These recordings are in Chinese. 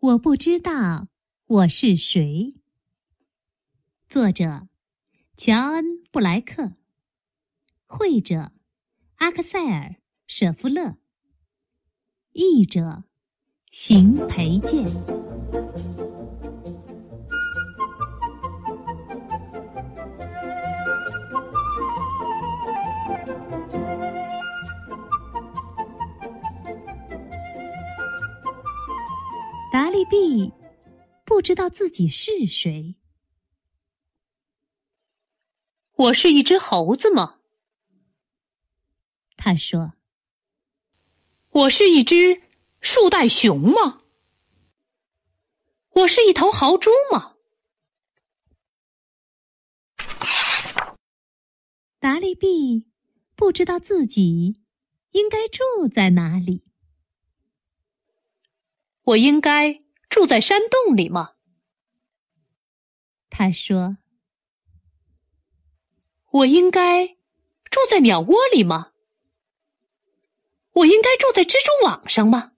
我不知道我是谁。作者：乔恩·布莱克，绘者：阿克塞尔·舍夫勒，译者：邢培建。达利毕不知道自己是谁。我是一只猴子吗？他说。我是一只树袋熊吗？我是一头豪猪吗？达利毕不知道自己应该住在哪里。我应该住在山洞里吗？他说。我应该住在鸟窝里吗？我应该住在蜘蛛网上吗？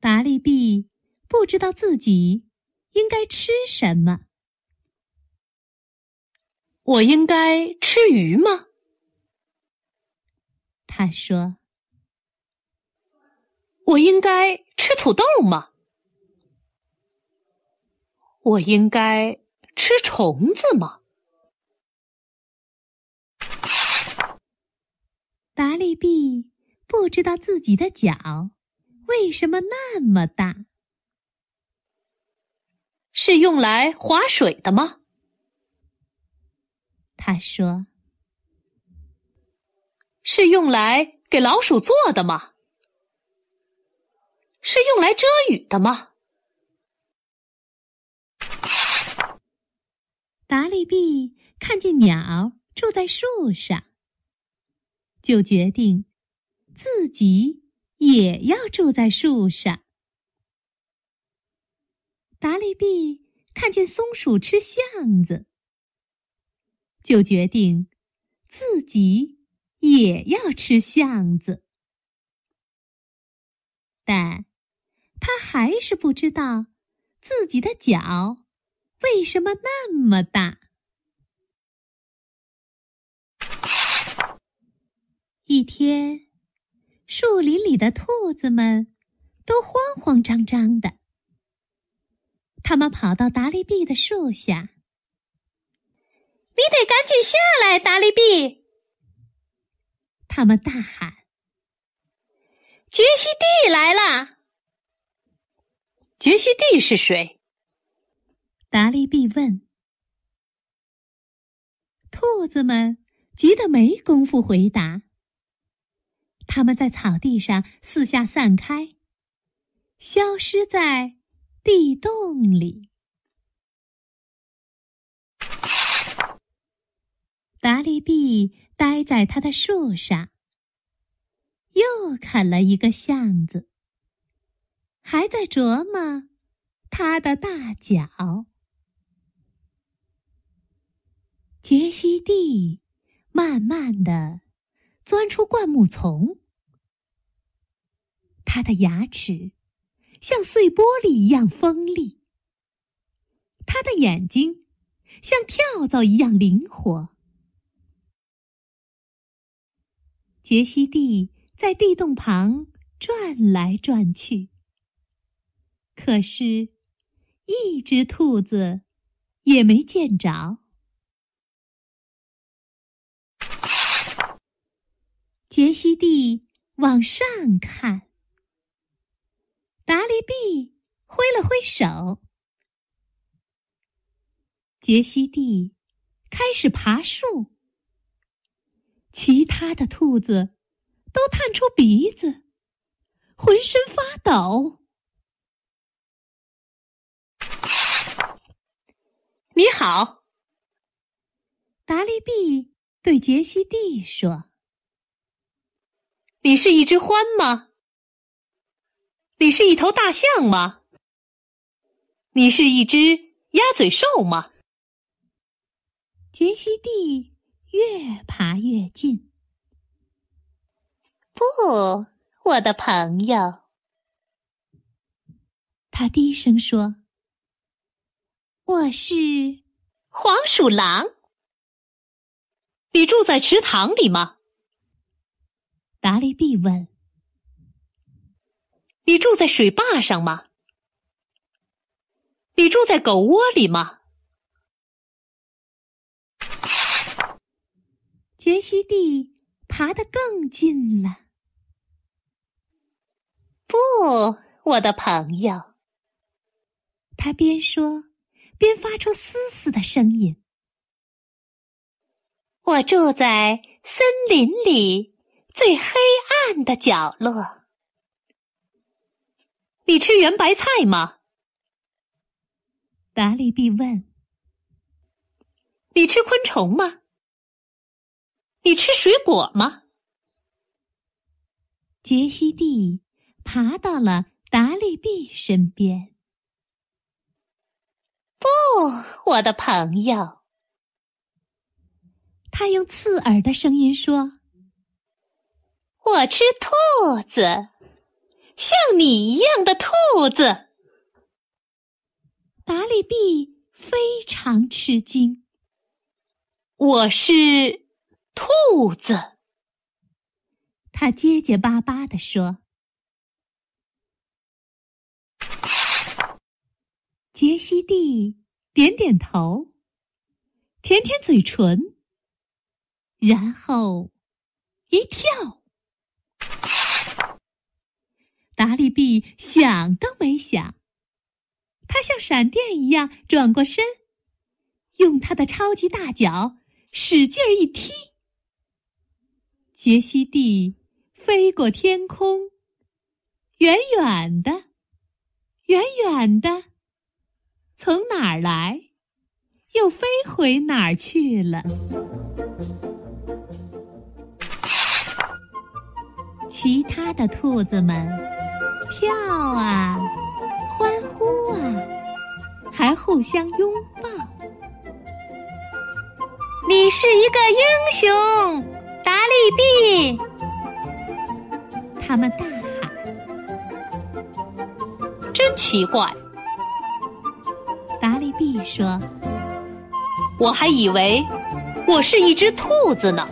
达利毕不知道自己应该吃什么。我应该吃鱼吗？他说。我应该吃土豆吗？我应该吃虫子吗？达利毕不知道自己的脚为什么那么大，是用来划水的吗？他说：“是用来给老鼠做的吗？”是用来遮雨的吗？达利毕看见鸟住在树上，就决定自己也要住在树上。达利毕看见松鼠吃橡子，就决定自己也要吃橡子，但。他还是不知道自己的脚为什么那么大。一天，树林里的兔子们都慌慌张张的。他们跑到达利毕的树下，“你得赶紧下来，达利毕！”他们大喊，“杰西蒂来了！”杰西蒂是谁？达利毕问。兔子们急得没工夫回答。他们在草地上四下散开，消失在地洞里。达利毕待在他的树上，又啃了一个橡子。还在琢磨他的大脚。杰西蒂慢慢的钻出灌木丛，他的牙齿像碎玻璃一样锋利，他的眼睛像跳蚤一样灵活。杰西蒂在地洞旁转来转去。可是，一只兔子也没见着。杰西蒂往上看，达利毕挥了挥手。杰西蒂开始爬树，其他的兔子都探出鼻子，浑身发抖。你好，达利毕对杰西蒂说：“你是一只獾吗？你是一头大象吗？你是一只鸭嘴兽吗？”杰西蒂越爬越近。不，我的朋友。”他低声说：“我是黄鼠狼。你住在池塘里吗？”达利毕问。“你住在水坝上吗？”“你住在狗窝里吗？”杰西蒂爬得更近了。不，我的朋友。他边说边发出嘶嘶的声音。我住在森林里最黑暗的角落。你吃圆白菜吗？达利毕问。你吃昆虫吗？你吃水果吗？杰西蒂爬到了达利毕身边。不，我的朋友。他用刺耳的声音说：“我吃兔子，像你一样的兔子。”达利毕非常吃惊。我是。兔子，他结结巴巴地说：“杰西蒂点点头，舔舔嘴唇，然后一跳。达利毕想都没想，他像闪电一样转过身，用他的超级大脚使劲儿一踢。”杰西蒂飞过天空，远远的，远远的，从哪儿来，又飞回哪儿去了。其他的兔子们跳啊，欢呼啊，还互相拥抱。你是一个英雄。达利毕，他们大喊：“真奇怪！”达利毕说：“我还以为我是一只兔子呢。”